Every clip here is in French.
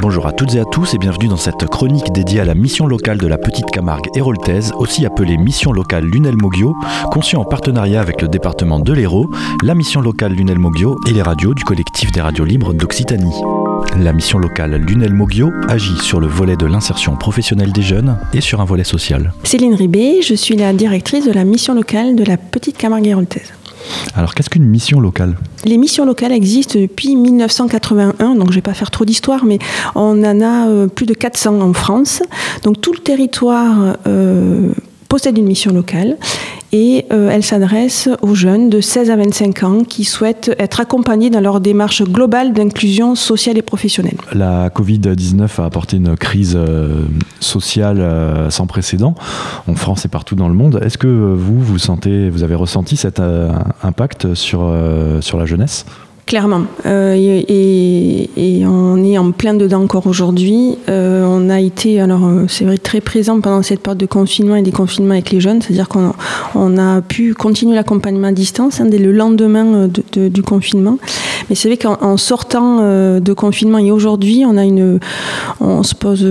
Bonjour à toutes et à tous et bienvenue dans cette chronique dédiée à la mission locale de la Petite Camargue héroltaise, aussi appelée mission locale Lunel Moggio, conçue en partenariat avec le département de l'Hérault, la mission locale Lunel Moggio et les radios du collectif des radios libres d'Occitanie. La mission locale Lunel Moggio agit sur le volet de l'insertion professionnelle des jeunes et sur un volet social. Céline Ribé, je suis la directrice de la mission locale de la Petite Camargue héroltaise. Alors qu'est-ce qu'une mission locale? Les missions locales existent depuis 1981, donc je ne vais pas faire trop d'histoire, mais on en a euh, plus de 400 en France. Donc tout le territoire euh, possède une mission locale et euh, elle s'adresse aux jeunes de 16 à 25 ans qui souhaitent être accompagnés dans leur démarche globale d'inclusion sociale et professionnelle. La Covid-19 a apporté une crise euh, sociale euh, sans précédent en France et partout dans le monde. Est-ce que vous, vous sentez, vous avez ressenti cet impact sur, sur la jeunesse? Clairement. Euh, et, on est en plein dedans encore aujourd'hui. Euh, on a été, alors euh, c'est vrai, très présent pendant cette période de confinement et des confinements avec les jeunes. C'est-à-dire qu'on on a pu continuer l'accompagnement à distance hein, dès le lendemain de, de, du confinement. Mais c'est vrai qu'en sortant de confinement et aujourd'hui, on a une, on se pose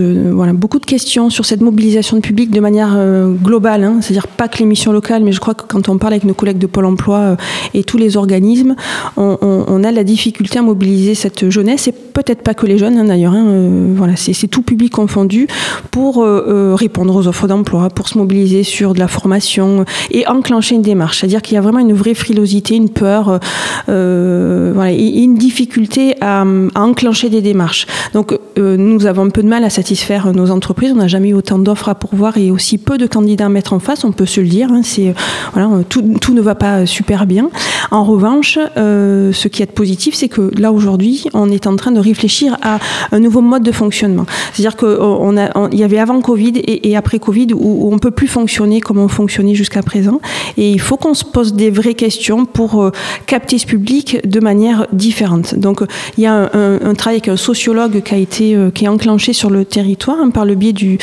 beaucoup de questions sur cette mobilisation de public de manière globale. Hein, c'est-à-dire pas que les missions locales, mais je crois que quand on parle avec nos collègues de Pôle emploi et tous les organismes, on, on a la difficulté à mobiliser cette jeunesse, et peut-être pas que les jeunes hein, d'ailleurs, hein, euh, voilà, c'est tout public confondu, pour euh, euh, répondre aux offres d'emploi, pour se mobiliser sur de la formation et enclencher une démarche. C'est-à-dire qu'il y a vraiment une vraie frilosité, une peur, voilà, et une difficulté à, enclencher des démarches. Donc nous avons un peu de mal à satisfaire nos entreprises, on n'a jamais eu autant d'offres à pourvoir et aussi peu de candidats à mettre en face, on peut se le dire, hein, voilà, tout, tout, ne va pas super bien. En revanche, ce qui est positif, c'est que là aujourd'hui, on est en train de réfléchir à un nouveau mode de fonctionnement. C'est-à-dire qu'il on y avait avant Covid et, après Covid où, on on peut plus fonctionner comme on fonctionnait jusqu'à présent. Et il faut qu'on se pose des vraies questions pour euh, capter ce public de manière différente. Donc il y a un, travail avec un sociologue qui a été euh, qui est enclenché sur le territoire hein, par le biais du,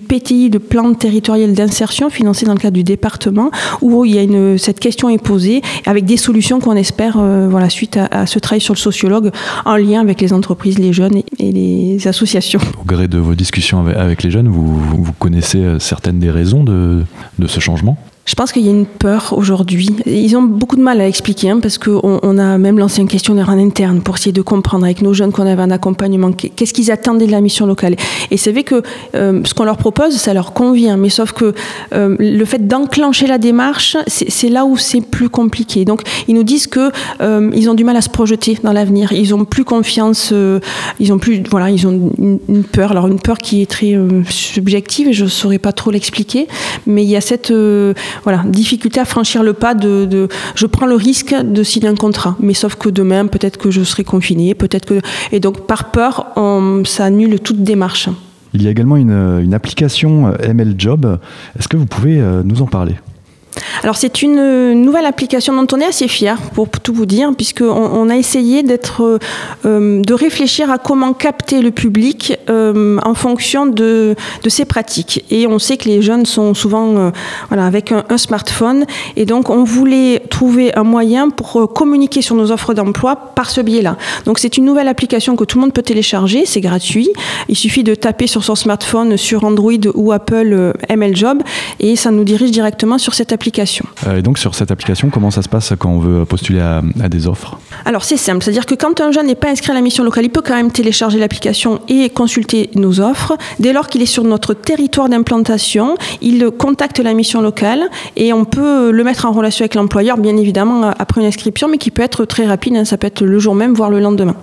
PTI, de plan territorial d'insertion financé dans le cadre du département, où il y a cette question est posée avec des solutions qu'on espère euh, voilà suite à, ce travail sur le sociologue en lien avec les entreprises, les jeunes et les associations. Au gré de vos discussions avec, les jeunes, vous, connaissez euh, certaines des raisons de ce changement? Je pense qu'il y a une peur aujourd'hui. Ils ont beaucoup de mal à expliquer hein, parce qu'on on a même lancé un questionnaire en interne pour essayer de comprendre avec nos jeunes qu'on avait un accompagnement, qu'est-ce qu'ils attendaient de la mission locale. Et c'est vrai que euh, ce qu'on leur propose, ça leur convient, mais sauf que euh, le fait d'enclencher la démarche, c'est là où c'est plus compliqué. Donc ils nous disent que euh, ils ont du mal à se projeter dans l'avenir. Ils ont plus confiance, euh, ils ont plus, voilà, ils ont une, peur. Alors une peur qui est très subjective et je saurais pas trop l'expliquer, mais il y a cette voilà, difficulté à franchir le pas de, je prends le risque de signer un contrat. Mais sauf que demain, peut-être que je serai confiné, peut-être que. Et donc, par peur, ça annule toute démarche. Il y a également une, une application ML Job. Est-ce que vous pouvez nous en parler? Alors c'est une nouvelle application dont on est assez fier, pour tout vous dire, puisqu'on on a essayé d'être, euh, de réfléchir à comment capter le public euh, en fonction de, de, ses pratiques. Et on sait que les jeunes sont souvent euh, voilà, avec un, un, smartphone, et donc on voulait trouver un moyen pour communiquer sur nos offres d'emploi par ce biais-là. Donc c'est une nouvelle application que tout le monde peut télécharger, c'est gratuit. Il suffit de taper sur son smartphone sur Android ou Apple ML Job, et ça nous dirige directement sur cette application. Euh, et donc sur cette application, comment ça se passe quand on veut postuler à, à des offres Alors c'est simple, c'est-à-dire que quand un jeune n'est pas inscrit à la mission locale, il peut quand même télécharger l'application et consulter nos offres. Dès lors qu'il est sur notre territoire d'implantation, il contacte la mission locale et on peut le mettre en relation avec l'employeur, bien évidemment après une inscription, mais qui peut être très rapide, hein, ça peut être le jour même, voire le lendemain.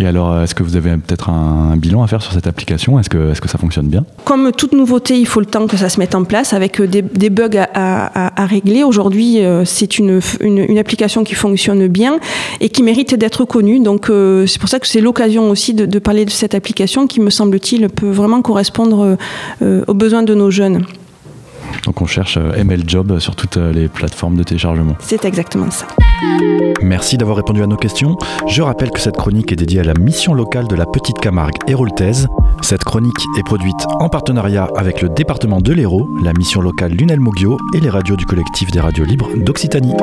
Et alors, est-ce que vous avez peut-être un, bilan à faire sur cette application? Est-ce que, est que ça fonctionne bien? Comme toute nouveauté, il faut le temps que ça se mette en place avec des, des bugs à, régler. Aujourd'hui, euh, c'est une, une, application qui fonctionne bien et qui mérite d'être connue. Donc, euh, c'est pour ça que c'est l'occasion aussi de, parler de cette application qui, me semble-t-il, peut vraiment correspondre euh, aux besoins de nos jeunes. Donc on cherche ML Job sur toutes les plateformes de téléchargement. C'est exactement ça. Merci d'avoir répondu à nos questions. Je rappelle que cette chronique est dédiée à la mission locale de la Petite Camargue héroltaise. Cette chronique est produite en partenariat avec le département de l'Hérault, la mission locale Lunel Moggio et les radios du collectif des radios libres d'Occitanie.